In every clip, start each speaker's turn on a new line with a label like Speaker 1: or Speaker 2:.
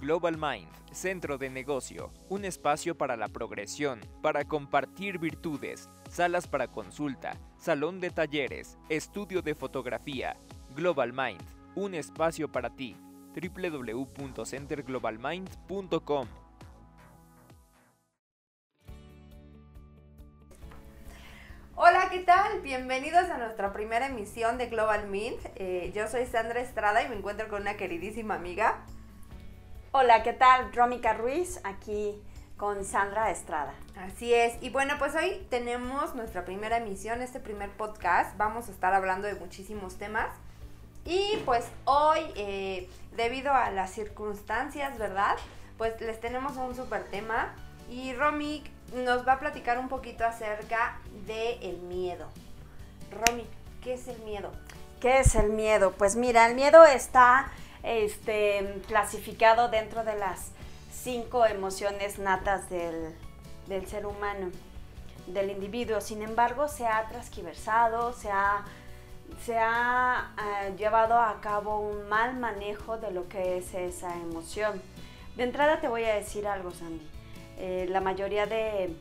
Speaker 1: Global Mind, Centro de Negocio, un espacio para la progresión, para compartir virtudes, salas para consulta, salón de talleres, estudio de fotografía. Global Mind, un espacio para ti. www.centerglobalmind.com
Speaker 2: Hola, ¿qué tal? Bienvenidos a nuestra primera emisión de Global Mint. Eh, yo soy Sandra Estrada y me encuentro con una queridísima amiga.
Speaker 3: Hola, ¿qué tal? Rómica Ruiz, aquí con Sandra Estrada.
Speaker 2: Así es. Y bueno, pues hoy tenemos nuestra primera emisión, este primer podcast. Vamos a estar hablando de muchísimos temas. Y pues hoy, eh, debido a las circunstancias, ¿verdad? Pues les tenemos un súper tema. Y Romy nos va a platicar un poquito acerca del el miedo. Romy, ¿qué es el miedo?
Speaker 3: ¿Qué es el miedo? Pues mira, el miedo está este, clasificado dentro de las cinco emociones natas del, del ser humano, del individuo. Sin embargo, se ha transquiversado, se ha, se ha eh, llevado a cabo un mal manejo de lo que es esa emoción. De entrada te voy a decir algo, Sandy. Eh, la mayoría de,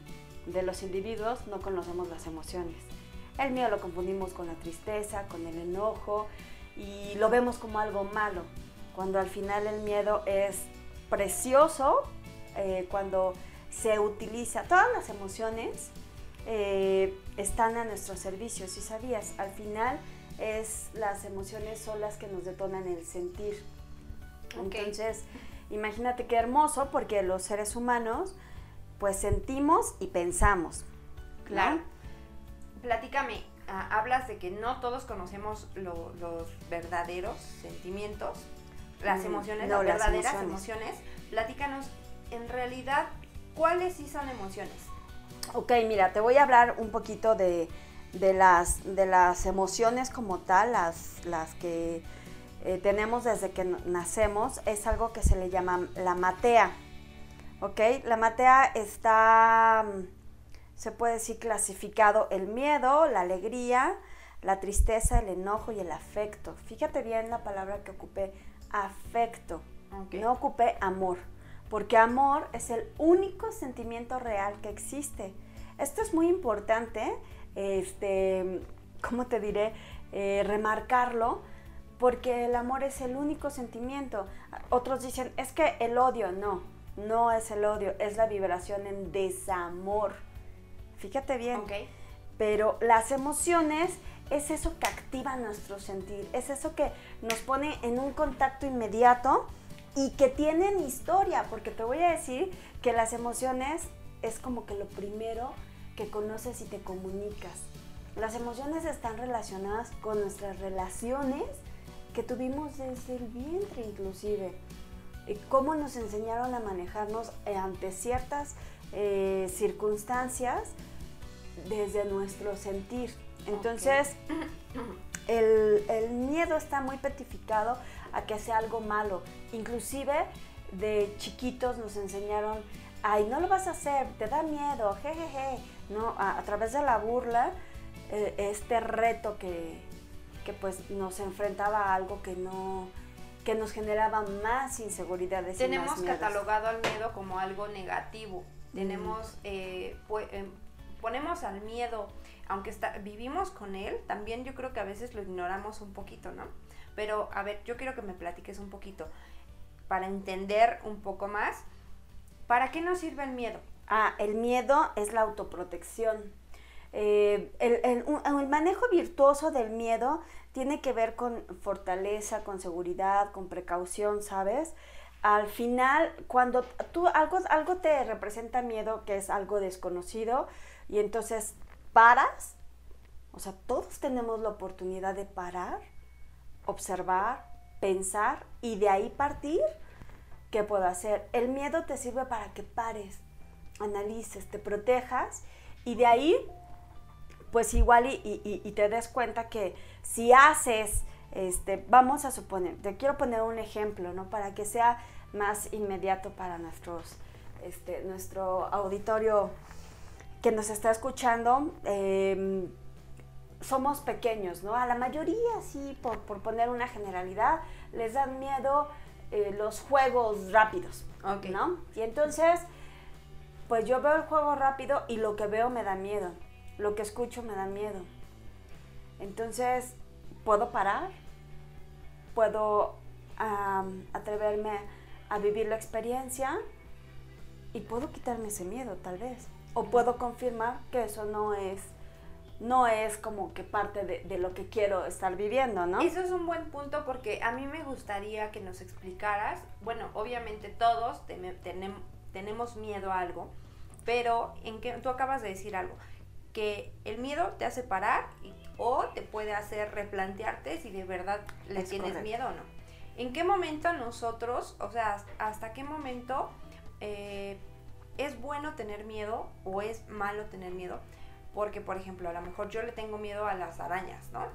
Speaker 3: de los individuos no conocemos las emociones. El miedo lo confundimos con la tristeza, con el enojo y lo vemos como algo malo, cuando al final el miedo es precioso, eh, cuando se utiliza, todas las emociones eh, están a nuestro servicio, si sabías, al final es las emociones son las que nos detonan el sentir. Entonces, imagínate qué hermoso porque los seres humanos pues sentimos y pensamos.
Speaker 2: Claro. Platícame, ah, hablas de que no todos conocemos los verdaderos sentimientos, las mm, emociones, las verdaderas emociones. Platícanos, en realidad, ¿cuáles sí son emociones?
Speaker 3: Ok, mira, te voy a hablar un poquito de, las, de las emociones como tal, las, las que eh, tenemos desde que nacemos. Es algo que se le llama la matea. ¿ok? La matea está, mm, se puede decir, clasificado el miedo, la alegría, la tristeza, el enojo y el afecto. Fíjate bien la palabra que ocupé, afecto. No ocupé amor, porque amor es el único sentimiento real que existe. Esto es muy importante, este, ¿cómo te diré? Eh, remarcarlo, porque el amor es el único sentimiento. Otros dicen, es que el odio, no, no es el odio, es la vibración en desamor. Fíjate bien. Pero las emociones es eso que activa nuestro sentir, es eso que nos pone en un contacto inmediato y que tienen historia, porque te voy a decir que las emociones es como que lo primero que conoces y te comunicas. Las emociones están relacionadas con nuestras relaciones que tuvimos desde el vientre inclusive cómo nos enseñaron a manejarnos ante ciertas eh, circunstancias desde nuestro sentir. Entonces, el, el, miedo está muy petificado a que sea algo malo. Inclusive de chiquitos nos enseñaron, ay, no lo vas a hacer, te da miedo, jejeje. No, a, través de la burla, eh, este reto que, que pues nos enfrentaba a algo que no, que nos generaba más inseguridades.
Speaker 2: Tenemos catalogado al miedo como algo negativo. Tenemos, eh, eh, ponemos al miedo, aunque está, vivimos con él, también yo creo que a veces lo ignoramos un poquito, ¿no? Pero a ver, yo quiero que me platiques un poquito para entender un poco más. ¿Para qué nos sirve el miedo?
Speaker 3: Ah, el miedo es la autoprotección. Eh, el, manejo virtuoso del miedo tiene que ver con fortaleza, con seguridad, con precaución, ¿sabes? Al final, cuando tú algo, algo te representa miedo, que es algo desconocido, y entonces paras, o sea, todos tenemos la oportunidad de parar, observar, pensar y de ahí partir, ¿qué puedo hacer? El miedo te sirve para que pares, analices, te protejas y de ahí pues igual y, te des cuenta que si haces, este, vamos a suponer, te quiero poner un ejemplo, ¿no? Para que sea más inmediato para nuestros, este, nuestro auditorio que nos está escuchando. Em, somos pequeños, ¿no? A la mayoría, sí, por, poner una generalidad, les dan miedo eh, los juegos rápidos, ¿no? Y entonces, pues yo veo el juego rápido y lo que veo me da miedo, lo que escucho me da miedo. Entonces, ¿puedo parar? ¿Puedo atreverme a vivir la experiencia? Y puedo quitarme ese miedo, tal vez. O puedo confirmar que eso no es no es como que parte de, lo que quiero estar viviendo, ¿no?
Speaker 2: Eso es un buen punto porque a mí me gustaría que nos explicaras, bueno, obviamente todos tenemos miedo a algo, pero en que tú acabas de decir algo, que el miedo te hace parar o te puede hacer replantearte si de verdad le tienes miedo o no. ¿En qué momento nosotros, o sea, hasta qué momento eh, es bueno tener miedo o es malo tener miedo? Porque, por ejemplo, a lo mejor yo le tengo miedo a las arañas, ¿no?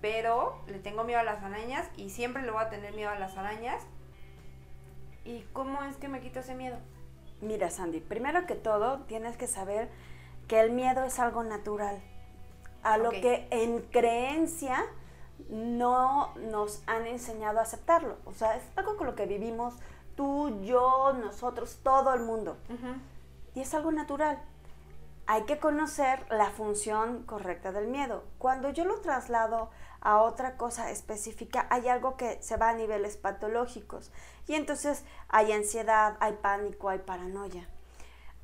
Speaker 2: Pero le tengo miedo a las arañas y siempre le voy a tener miedo a las arañas. ¿Y cómo es que me quito ese miedo?
Speaker 3: Mira, Sandy, primero que todo tienes que saber que el miedo es algo natural. A lo que en creencia no nos han enseñado a aceptarlo. O sea, es algo con lo que vivimos tú, yo, nosotros, todo el mundo. Y es algo natural hay que conocer la función correcta del miedo. Cuando yo lo traslado a otra cosa específica, hay algo que se va a niveles patológicos. Y entonces hay ansiedad, hay pánico, hay paranoia.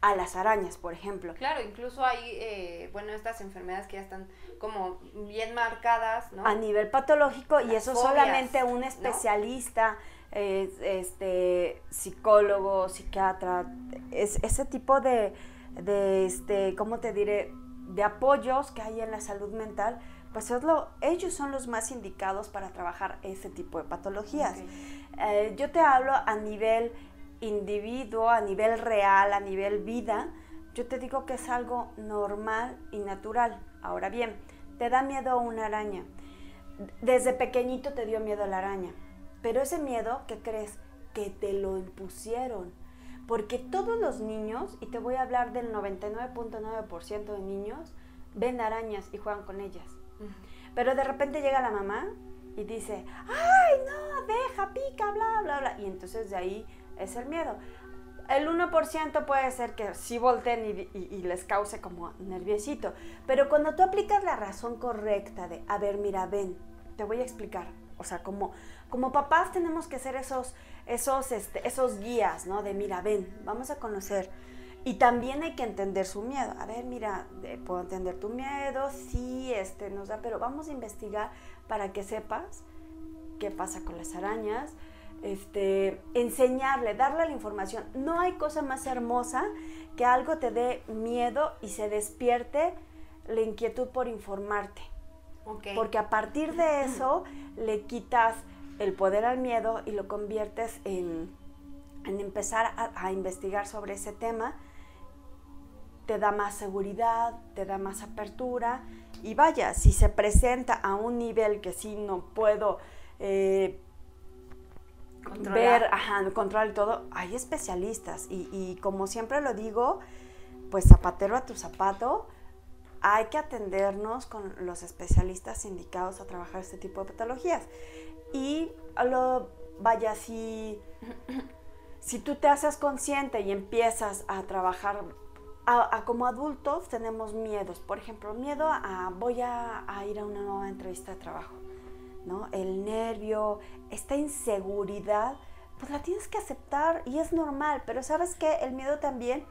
Speaker 3: A las arañas, por ejemplo.
Speaker 2: Claro, incluso hay, eh, bueno, estas enfermedades que ya están como bien marcadas, ¿no?
Speaker 3: A nivel patológico, y eso solamente un especialista, este, psicólogo, psiquiatra, es, ese tipo de, de este, ¿cómo te diré? de apoyos que hay en la salud mental, pues ellos son los más indicados para trabajar ese tipo de patologías. Eh, yo te hablo a nivel individuo, a nivel real, a nivel vida, yo te digo que es algo normal y natural. Ahora bien, te da miedo una araña. Desde pequeñito te dio miedo la araña, pero ese miedo, ¿qué crees? Que te lo impusieron porque todos los niños, y te voy a hablar del 99.9% de niños, ven arañas y juegan con ellas. Pero de repente llega la mamá y dice, ay, no, deja, pica, bla, bla, bla. Y entonces de ahí es el miedo. El 1% puede ser que sí volteen y, y, les cause como nerviosito. Pero cuando tú aplicas la razón correcta de, a ver, mira, ven, te voy a explicar. O sea, como, como papás tenemos que ser esos esos, este, esos guías, ¿no? De mira, ven, vamos a conocer. Y también hay que entender su miedo. A ver, mira, puedo entender tu miedo, sí, este, nos da, pero vamos a investigar para que sepas qué pasa con las arañas, este, enseñarle, darle la información. No hay cosa más hermosa que algo te dé miedo y se despierte la inquietud por informarte. Porque a partir de eso le quitas el poder al miedo y lo conviertes en, empezar a, investigar sobre ese tema, te da más seguridad, te da más apertura. Y vaya, si se presenta a un nivel que sí no puedo eh, ver, ajá, controlar todo, hay especialistas. Y, y como siempre lo digo, pues zapatero a tu zapato, hay que atendernos con los especialistas indicados a trabajar este tipo de patologías. Y lo, vaya, si, si tú te haces consciente y empiezas a trabajar, a, como adultos tenemos miedos. Por ejemplo, miedo a voy a, ir a una nueva entrevista de trabajo. ¿no? El nervio, esta inseguridad, pues la tienes que aceptar y es normal. Pero sabes que el miedo también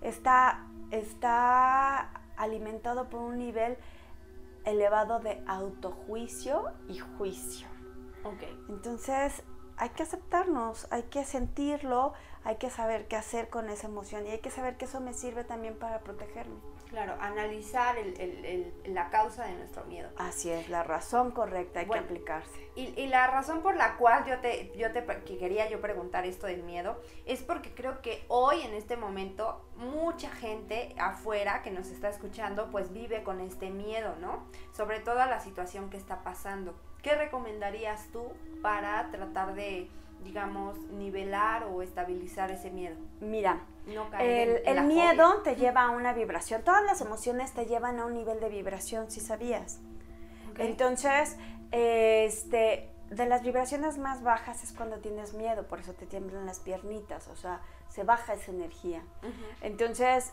Speaker 3: está, está alimentado por un nivel elevado de autojuicio y juicio. Entonces, hay que aceptarnos, hay que sentirlo, hay que saber qué hacer con esa emoción y hay que saber que eso me sirve también para protegerme.
Speaker 2: Claro, analizar la causa de nuestro miedo.
Speaker 3: Así es, la razón correcta hay que aplicarse.
Speaker 2: Y, la razón por la cual yo te, yo te que quería yo preguntar esto del miedo es porque creo que hoy en este momento mucha gente afuera que nos está escuchando pues vive con este miedo, ¿no? Sobre todo a la situación que está pasando. ¿Qué recomendarías tú para tratar de, digamos, nivelar o estabilizar ese miedo?
Speaker 3: Mira, el, miedo te lleva a una vibración. Todas las emociones te llevan a un nivel de vibración, si sabías. Entonces, este, de las vibraciones más bajas es cuando tienes miedo, por eso te tiemblan las piernitas, o sea, se baja esa energía. Entonces,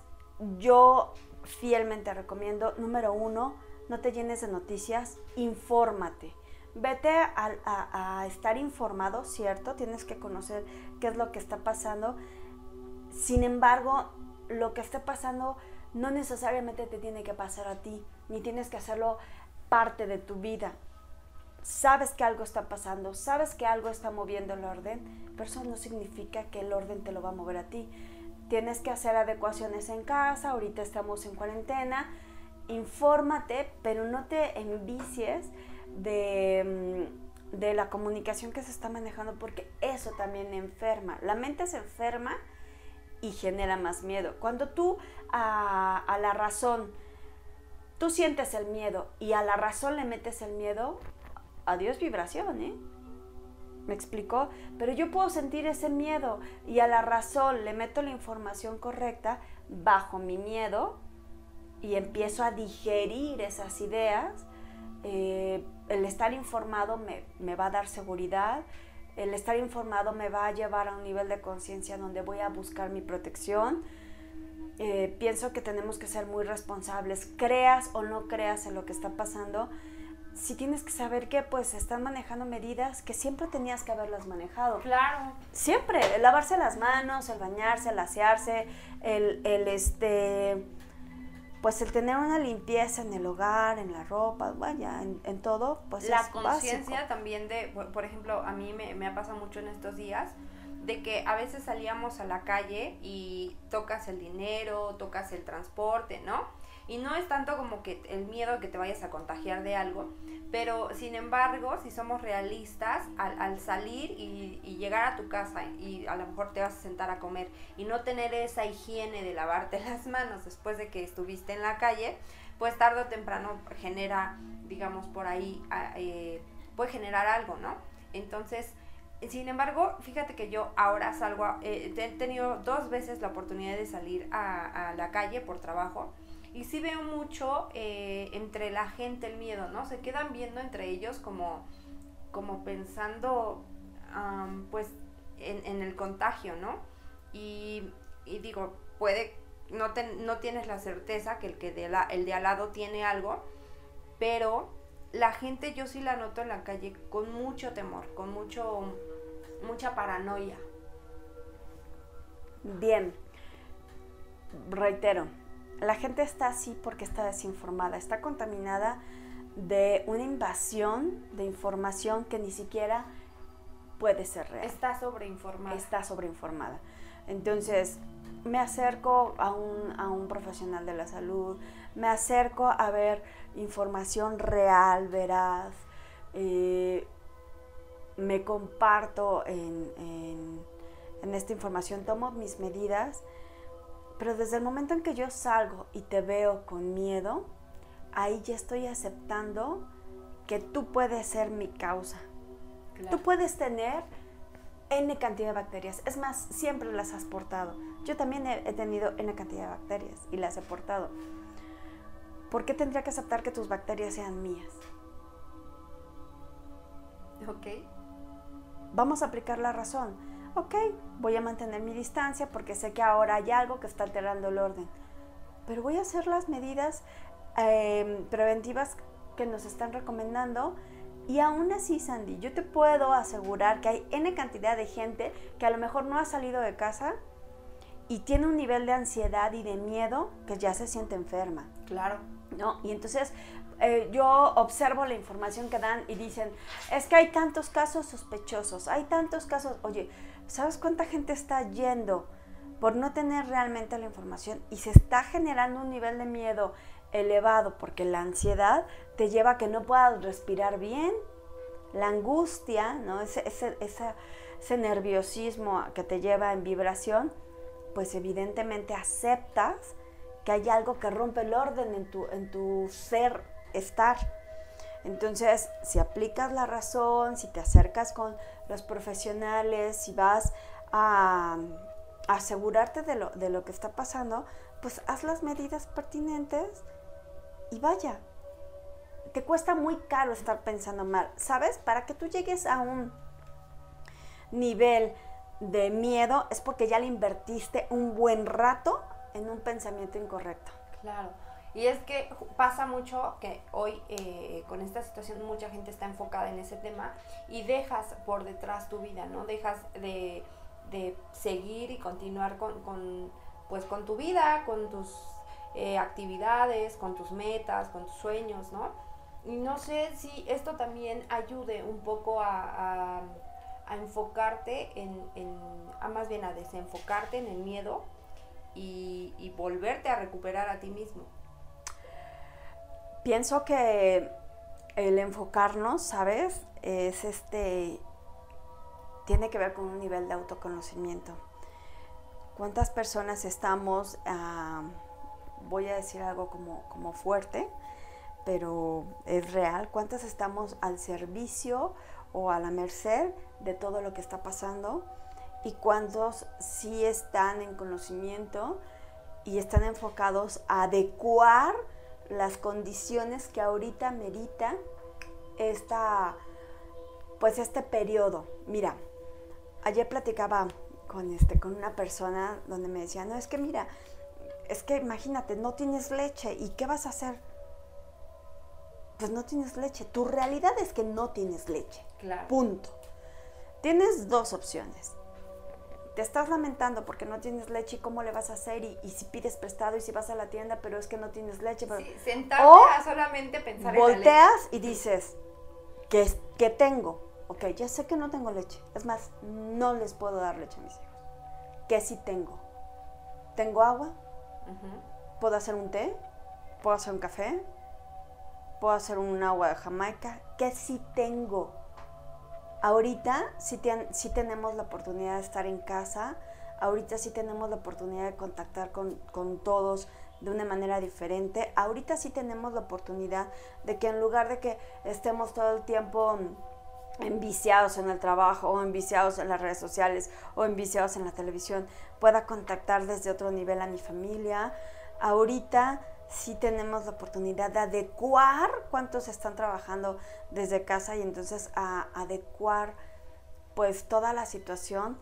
Speaker 3: yo fielmente recomiendo, número uno, no te llenes de noticias, infórmate. Vete a, estar informado, ¿cierto? Tienes que conocer qué es lo que está pasando. Sin embargo, lo que está pasando no necesariamente te tiene que pasar a ti, ni tienes que hacerlo parte de tu vida. Sabes que algo está pasando, sabes que algo está moviendo el orden, pero eso no significa que el orden te lo va a mover a ti. Tienes que hacer adecuaciones en casa, ahorita estamos en cuarentena, infórmate, pero no te envicies de, mm, de la comunicación que se está manejando porque eso también enferma. La mente se enferma y genera más miedo. Cuando tú a, a, la razón, tú sientes el miedo y a la razón le metes el miedo, adiós vibración, ¿eh? ¿Me explicó? Pero yo puedo sentir ese miedo y a la razón le meto la información correcta bajo mi miedo y empiezo a digerir esas ideas. Eh, el estar informado me, me va a dar seguridad, el estar informado me va a llevar a un nivel de conciencia donde voy a buscar mi protección. Eh, pienso que tenemos que ser muy responsables, creas o no creas en lo que está pasando si tienes que saber que pues están manejando medidas que siempre tenías que haberlas manejado.
Speaker 2: Claro.
Speaker 3: Siempre, el lavarse las manos, el bañarse, el asearse, el, el este pues el tener una limpieza en el hogar, en la ropa, vaya, en, todo, pues
Speaker 2: la conciencia también de, por ejemplo, a mí me, me ha pasado mucho en estos días de que a veces salíamos a la calle y tocas el dinero, tocas el transporte, ¿no? Y no es tanto como que el miedo que te vayas a contagiar de algo, pero sin embargo, si somos realistas, al, salir y, llegar a tu casa y a lo mejor te vas a sentar a comer y no tener esa higiene de lavarte las manos después de que estuviste en la calle, pues tarde o temprano genera, digamos, por ahí, eh, puede generar algo, ¿no? Entonces, sin embargo, fíjate que yo ahora salgo, eh, he tenido dos veces la oportunidad de salir a, a la calle por trabajo y sí veo mucho eh, entre la gente el miedo, ¿no? Se quedan viendo entre ellos como, como pensando, pues, en, el contagio, ¿no? Y, digo, puede, no, no tienes la certeza que el, que de la, el de al lado tiene algo, pero la gente yo sí la noto en la calle con mucho temor, con mucho, mucha paranoia.
Speaker 3: Bien, reitero, la gente está así porque está desinformada, está contaminada de una invasión de información que ni siquiera puede ser real.
Speaker 2: Está sobreinformada.
Speaker 3: Está sobreinformada. Entonces, me acerco a un, profesional de la salud, me acerco a ver información real, veraz, eh, me comparto en esta información, tomo mis medidas pero desde el momento en que yo salgo y te veo con miedo, ahí ya estoy aceptando que tú puedes ser mi causa. Tú puedes tener N cantidad de bacterias. Es más, siempre las has portado. Yo también he, tenido N cantidad de bacterias y las he portado. ¿Por qué tendría que aceptar que tus bacterias sean mías?
Speaker 2: Ok.
Speaker 3: Vamos a aplicar la razón ok, voy a mantener mi distancia porque sé que ahora hay algo que está alterando el orden. Pero voy a hacer las medidas em, preventivas que nos están recomendando. Y aún así, Sandy, yo te puedo asegurar que hay N cantidad de gente que a lo mejor no ha salido de casa y tiene un nivel de ansiedad y de miedo que ya se siente enferma.
Speaker 2: Claro.
Speaker 3: ¿No? Y entonces eh, yo observo la información que dan y dicen, es que hay tantos casos sospechosos, hay tantos casos, oye, ¿sabes cuánta gente está yendo por no tener realmente la información y se está generando un nivel de miedo elevado porque la ansiedad te lleva a que no puedas respirar bien? La angustia, ¿no? ese, ese, ese nerviosismo que te lleva en vibración, pues evidentemente aceptas que hay algo que rompe el orden en tu, en tu ser estar. Entonces, si aplicas la razón, si te acercas con los profesionales, si vas a, asegurarte de lo, de lo que está pasando, pues haz las medidas pertinentes y vaya. te cuesta muy caro estar pensando mal, ¿sabes? Para que tú llegues a un nivel de miedo es porque ya le invertiste un buen rato en un pensamiento incorrecto.
Speaker 2: Claro. Y es que pasa mucho que hoy eh, con esta situación mucha gente está enfocada en ese tema y dejas por detrás tu vida, ¿no? Dejas de, seguir y continuar con, pues, con tu vida, con tus eh, actividades, con tus metas, con tus sueños, ¿no? Y no sé si esto también ayude un poco a, enfocarte en, a más bien a desenfocarte en el miedo y, y volverte a recuperar a ti mismo.
Speaker 3: Pienso que el enfocarnos, ¿sabes? Es este, tiene que ver con un nivel de autoconocimiento. ¿Cuántas personas estamos, ah, voy a decir algo como, como fuerte, pero es real, cuántas estamos al servicio o a la merced de todo lo que está pasando y cuántos sí están en conocimiento y están enfocados a adecuar las condiciones que ahorita merita esta, pues este periodo. Mira, ayer platicaba con, este, con una persona donde me decía, no, es que mira, es que imagínate, no tienes leche y ¿qué vas a hacer? Pues no tienes leche. Tu realidad es que no tienes leche.
Speaker 2: Claro.
Speaker 3: Punto. Tienes dos opciones te estás lamentando porque no tienes leche y cómo le vas a hacer y, si pides prestado y si vas a la tienda pero es que no tienes leche. Pero...
Speaker 2: Sí, sentarte a solamente pensar
Speaker 3: en la Volteas y dices, ¿qué, ¿qué tengo? Ok, ya sé que no tengo leche. Es más, no les puedo dar leche a mis hijos. ¿Qué sí tengo? ¿Tengo agua? ¿Puedo hacer un té? ¿Puedo hacer un café? ¿Puedo hacer un agua de Jamaica? ¿Qué sí tengo? Ahorita sí, tenemos la oportunidad de estar en casa, ahorita sí tenemos la oportunidad de contactar con, todos de una manera diferente, ahorita sí tenemos la oportunidad de que en lugar de que estemos todo el tiempo enviciados en el trabajo o enviciados en las redes sociales o enviciados en la televisión, pueda contactar desde otro nivel a mi familia. Ahorita sí tenemos la oportunidad de adecuar cuántos están trabajando desde casa y entonces a adecuar pues toda la situación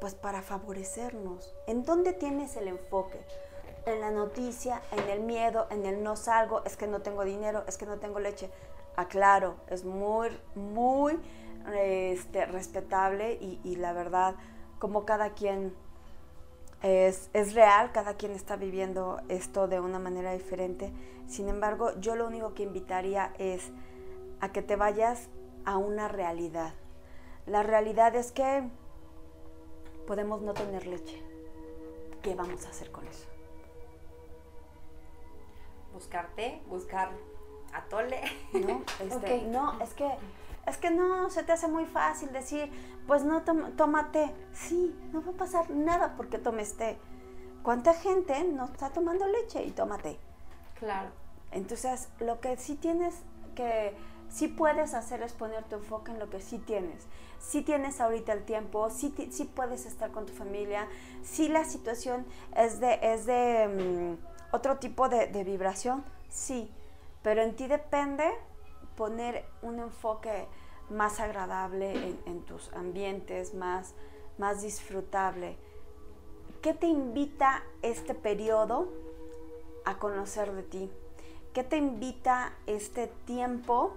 Speaker 3: pues para favorecernos. ¿En dónde tienes el enfoque? En la noticia, en el miedo, en el no salgo, es que no tengo dinero, es que no tengo leche. Aclaro, es muy, muy este, respetable y, y la verdad, como cada quien es, real, cada quien está viviendo esto de una manera diferente. Sin embargo, yo lo único que invitaría es a que te vayas a una realidad. La realidad es que podemos no tener leche. ¿Qué vamos a hacer con eso?
Speaker 2: Buscarte, buscar atole.
Speaker 3: No, este, no, es que es que no, se te hace muy fácil decir, pues no, tómate. Sí, no va a pasar nada porque tomes té. ¿Cuánta gente no está tomando leche y tómate?
Speaker 2: Claro.
Speaker 3: Entonces, lo que sí tienes que, sí puedes hacer es poner tu enfoque en lo que sí tienes. Sí tienes ahorita el tiempo, sí, sí puedes estar con tu familia, sí la situación es de, es de mm, otro tipo de, de vibración, sí, pero en ti depende poner un enfoque más agradable en, tus ambientes, más, más disfrutable. ¿Qué te invita este periodo a conocer de ti? ¿Qué te invita este tiempo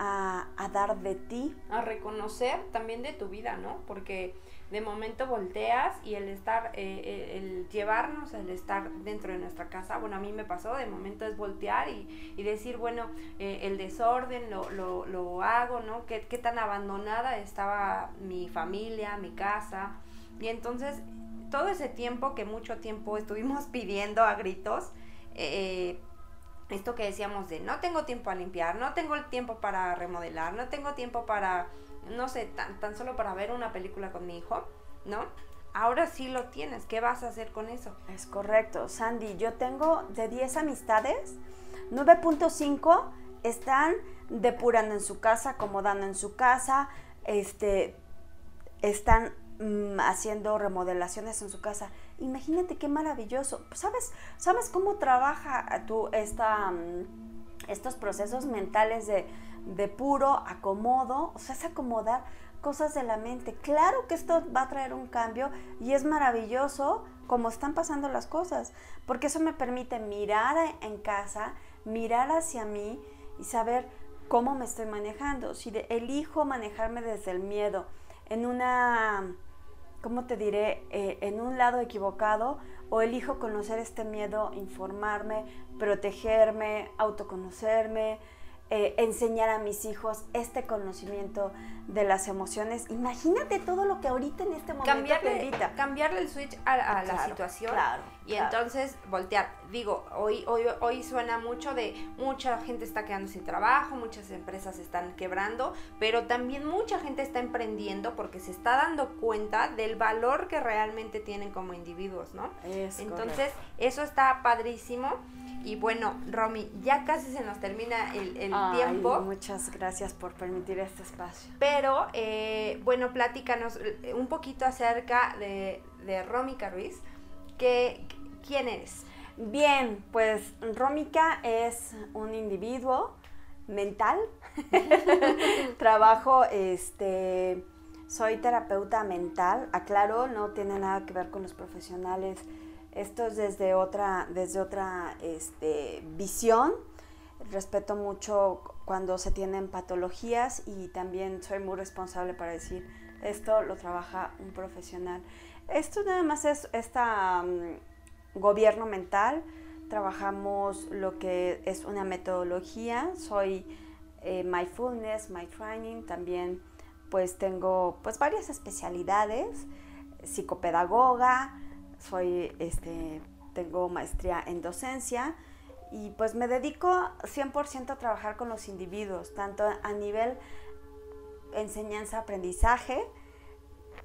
Speaker 3: a, a, dar de ti?
Speaker 2: A reconocer también de tu vida, ¿no? Porque de momento volteas y el estar, eh, eh, el llevarnos, el estar dentro de nuestra casa, bueno, a mí me pasó, de momento es voltear y, y decir, bueno, eh, el desorden lo, lo, lo, hago, ¿no? ¿Qué, ¿Qué tan abandonada estaba mi familia, mi casa? Y entonces, todo ese tiempo que mucho tiempo estuvimos pidiendo a gritos, esto que decíamos de no tengo tiempo a limpiar, no tengo el tiempo para remodelar, no tengo tiempo para no sé, tan, tan solo para ver una película con mi hijo, ¿no? Ahora sí lo tienes, ¿qué vas a hacer con eso?
Speaker 3: Es correcto, Sandy, yo tengo de 10 amistades, 9.5 están depurando en su casa, acomodando en su casa, este, están mm, haciendo remodelaciones en su casa. Imagínate qué maravilloso. ¿Sabes, ¿Sabes cómo trabaja tu, esta, mm, estos procesos mentales de, de puro acomodo, o sea, es acomodar cosas de la mente. Claro que esto va a traer un cambio y es maravilloso como están pasando las cosas, porque eso me permite mirar en casa, mirar hacia mí y saber cómo me estoy manejando. Si elijo manejarme desde el miedo en una, ¿cómo te diré?, eh, en un lado equivocado, o elijo conocer este miedo, informarme, protegerme, autoconocerme, eh, enseñar a mis hijos este conocimiento de las emociones. Imagínate todo lo que ahorita en este momento
Speaker 2: cambiarle, cambiarle el switch a, la situación y entonces voltear. Digo, hoy, hoy, hoy suena mucho de mucha gente está quedando sin trabajo, muchas empresas están quebrando, pero también mucha gente está emprendiendo porque se está dando cuenta del valor que realmente tienen como individuos, ¿no? entonces, eso está padrísimo. Y bueno, Romy, ya casi se nos termina el, tiempo.
Speaker 3: Muchas gracias por permitir este espacio.
Speaker 2: Pero, eh, bueno, platícanos eh, un poquito acerca de, de Rómica Ruiz. Que, ¿Quién eres?
Speaker 3: Bien, pues Rómica es un individuo mental. Trabajo, este, soy terapeuta mental. Aclaro, no tiene nada que ver con los profesionales esto es desde otra, desde otra este, visión. Respeto mucho cuando se tienen patologías y también soy muy responsable para decir, esto lo trabaja un profesional. Esto nada más es este gobierno mental. Trabajamos lo que es una metodología. Soy eh, Mindfulness, My Training. También pues tengo pues varias especialidades. Psicopedagoga, soy, este, tengo maestría en docencia y pues me dedico 100% a trabajar con los individuos, tanto a nivel enseñanza-aprendizaje,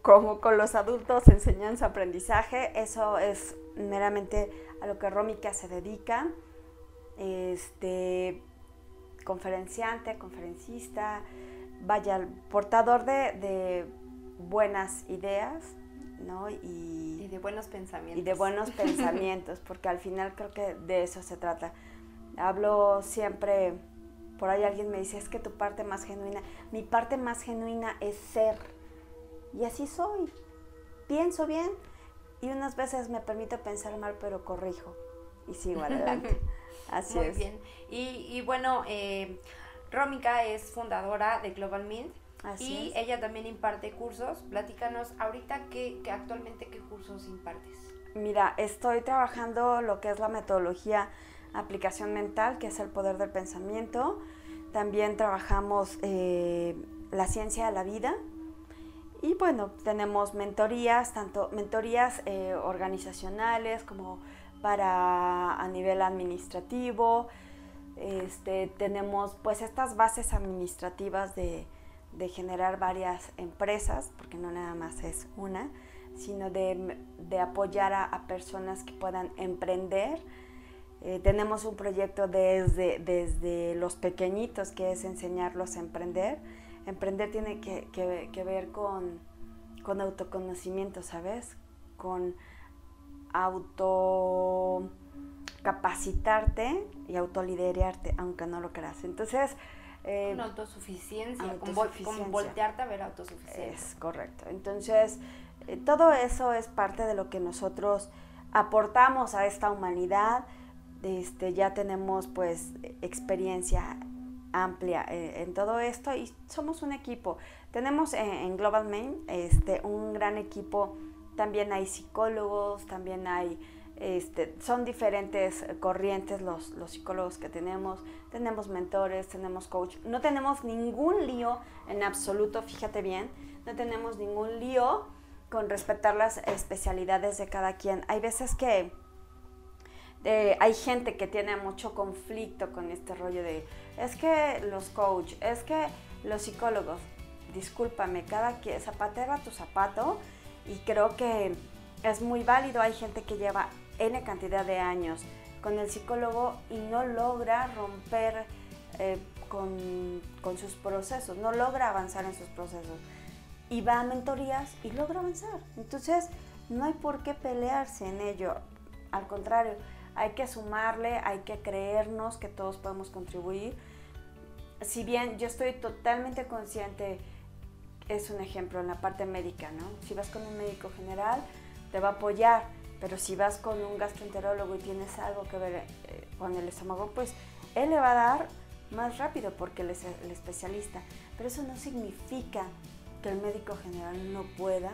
Speaker 3: como con los adultos enseñanza-aprendizaje. Eso es meramente a lo que Rómica se dedica. Este, conferenciante, conferencista, vaya, portador de, de buenas ideas,
Speaker 2: y, de buenos pensamientos.
Speaker 3: Y de buenos pensamientos, porque al final creo que de eso se trata. Hablo siempre, por ahí alguien me dice, es que tu parte más genuina, mi parte más genuina es ser. Y así soy. Pienso bien y unas veces me permito pensar mal, pero corrijo y sigo adelante. Así
Speaker 2: Muy bien. Y, y bueno, eh, Rómica es fundadora de Global Mint y ella también imparte cursos. Platícanos ahorita que, actualmente qué cursos impartes.
Speaker 3: Mira, estoy trabajando lo que es la metodología aplicación mental, que es el poder del pensamiento. También trabajamos eh, la ciencia de la vida. Y bueno, tenemos mentorías, tanto mentorías eh, organizacionales como para a nivel administrativo. Este, tenemos pues estas bases administrativas de, de generar varias empresas, porque no nada más es una, sino de, apoyar a, personas que puedan emprender. Eh, tenemos un proyecto desde, desde los pequeñitos, que es enseñarlos a emprender. Emprender tiene que, que, ver con, con autoconocimiento, ¿sabes? Con autocapacitarte y autoliderarte, aunque no lo creas. Entonces,
Speaker 2: eh, con autosuficiencia, Con, voltearte a ver autosuficiencia.
Speaker 3: Es correcto. Entonces, eh, todo eso es parte de lo que nosotros aportamos a esta humanidad. Este, ya tenemos pues experiencia amplia eh, en todo esto y somos un equipo. Tenemos en, Global Main este, un gran equipo, también hay psicólogos, también hay este, son diferentes corrientes los, los, psicólogos que tenemos, tenemos mentores, tenemos coach, no tenemos ningún lío en absoluto, fíjate bien, no tenemos ningún lío con respetar las especialidades de cada quien. Hay veces que hay gente que tiene mucho conflicto con este rollo de, es que los coach, es que los psicólogos, discúlpame, cada quien, zapatero tu zapato. Y creo que es muy válido, hay gente que lleva N cantidad de años con el psicólogo y no logra romper eh, con, con, sus procesos, no logra avanzar en sus procesos. Y va a mentorías y logra avanzar. Entonces, no hay por qué pelearse en ello. Al contrario, hay que sumarle, hay que creernos que todos podemos contribuir. Si bien yo estoy totalmente consciente, es un ejemplo en la parte médica, ¿no? Si vas con un médico general, te va a apoyar, pero si vas con un gastroenterólogo y tienes algo que ver eh, con el estómago, pues él le va a dar más rápido porque él es el especialista. Pero eso no significa que el médico general no pueda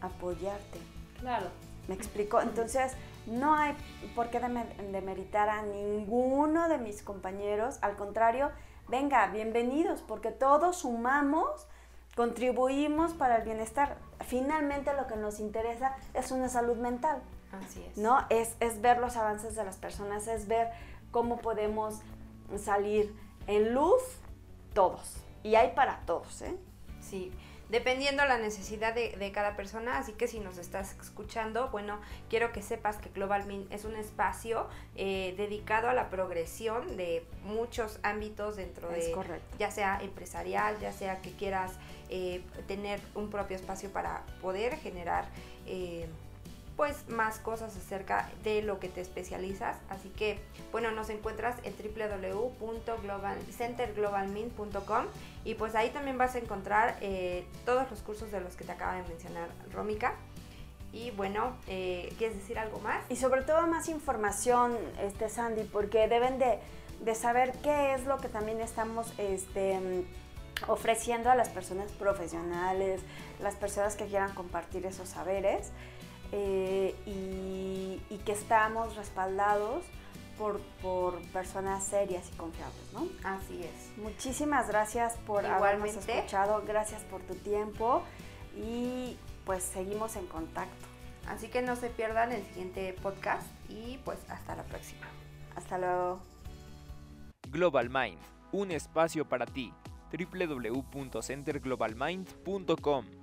Speaker 3: apoyarte.
Speaker 2: Claro.
Speaker 3: ¿Me explico? Entonces, no hay por qué demeritar a ninguno de mis compañeros. Al contrario, venga, bienvenidos, porque todos sumamos, contribuimos para el bienestar. Finalmente lo que nos interesa es una salud mental.
Speaker 2: Así es.
Speaker 3: ¿No? Es, es ver los avances de las personas, es ver cómo podemos salir en luz todos. Y hay para todos, ¿eh?
Speaker 2: Sí, dependiendo la necesidad de, cada persona. Así que si nos estás escuchando, bueno, quiero que sepas que Global Min es un espacio eh, dedicado a la progresión de muchos ámbitos dentro de, ya sea empresarial, ya sea que quieras eh, tener un propio espacio para poder generar eh, pues más cosas acerca de lo que te especializas. Así que, bueno, nos encuentras en www.centerglobalmin.com y pues ahí también vas a encontrar eh, todos los cursos de los que te acaba de mencionar Rómica. Y bueno, eh, ¿quieres decir algo más?
Speaker 3: Y sobre todo más información, este Sandy, porque deben de, de saber qué es lo que también estamos este, ofreciendo a las personas profesionales, las personas que quieran compartir esos saberes. Eh, y, que estamos respaldados por, personas serias y confiables, ¿no?
Speaker 2: Así es.
Speaker 3: Muchísimas gracias por habernos escuchado, gracias por tu tiempo y pues seguimos en contacto.
Speaker 2: Así que no se pierdan el siguiente podcast y pues hasta la próxima.
Speaker 3: Hasta luego.
Speaker 1: Global Mind, un espacio para ti. www.centerglobalmind.com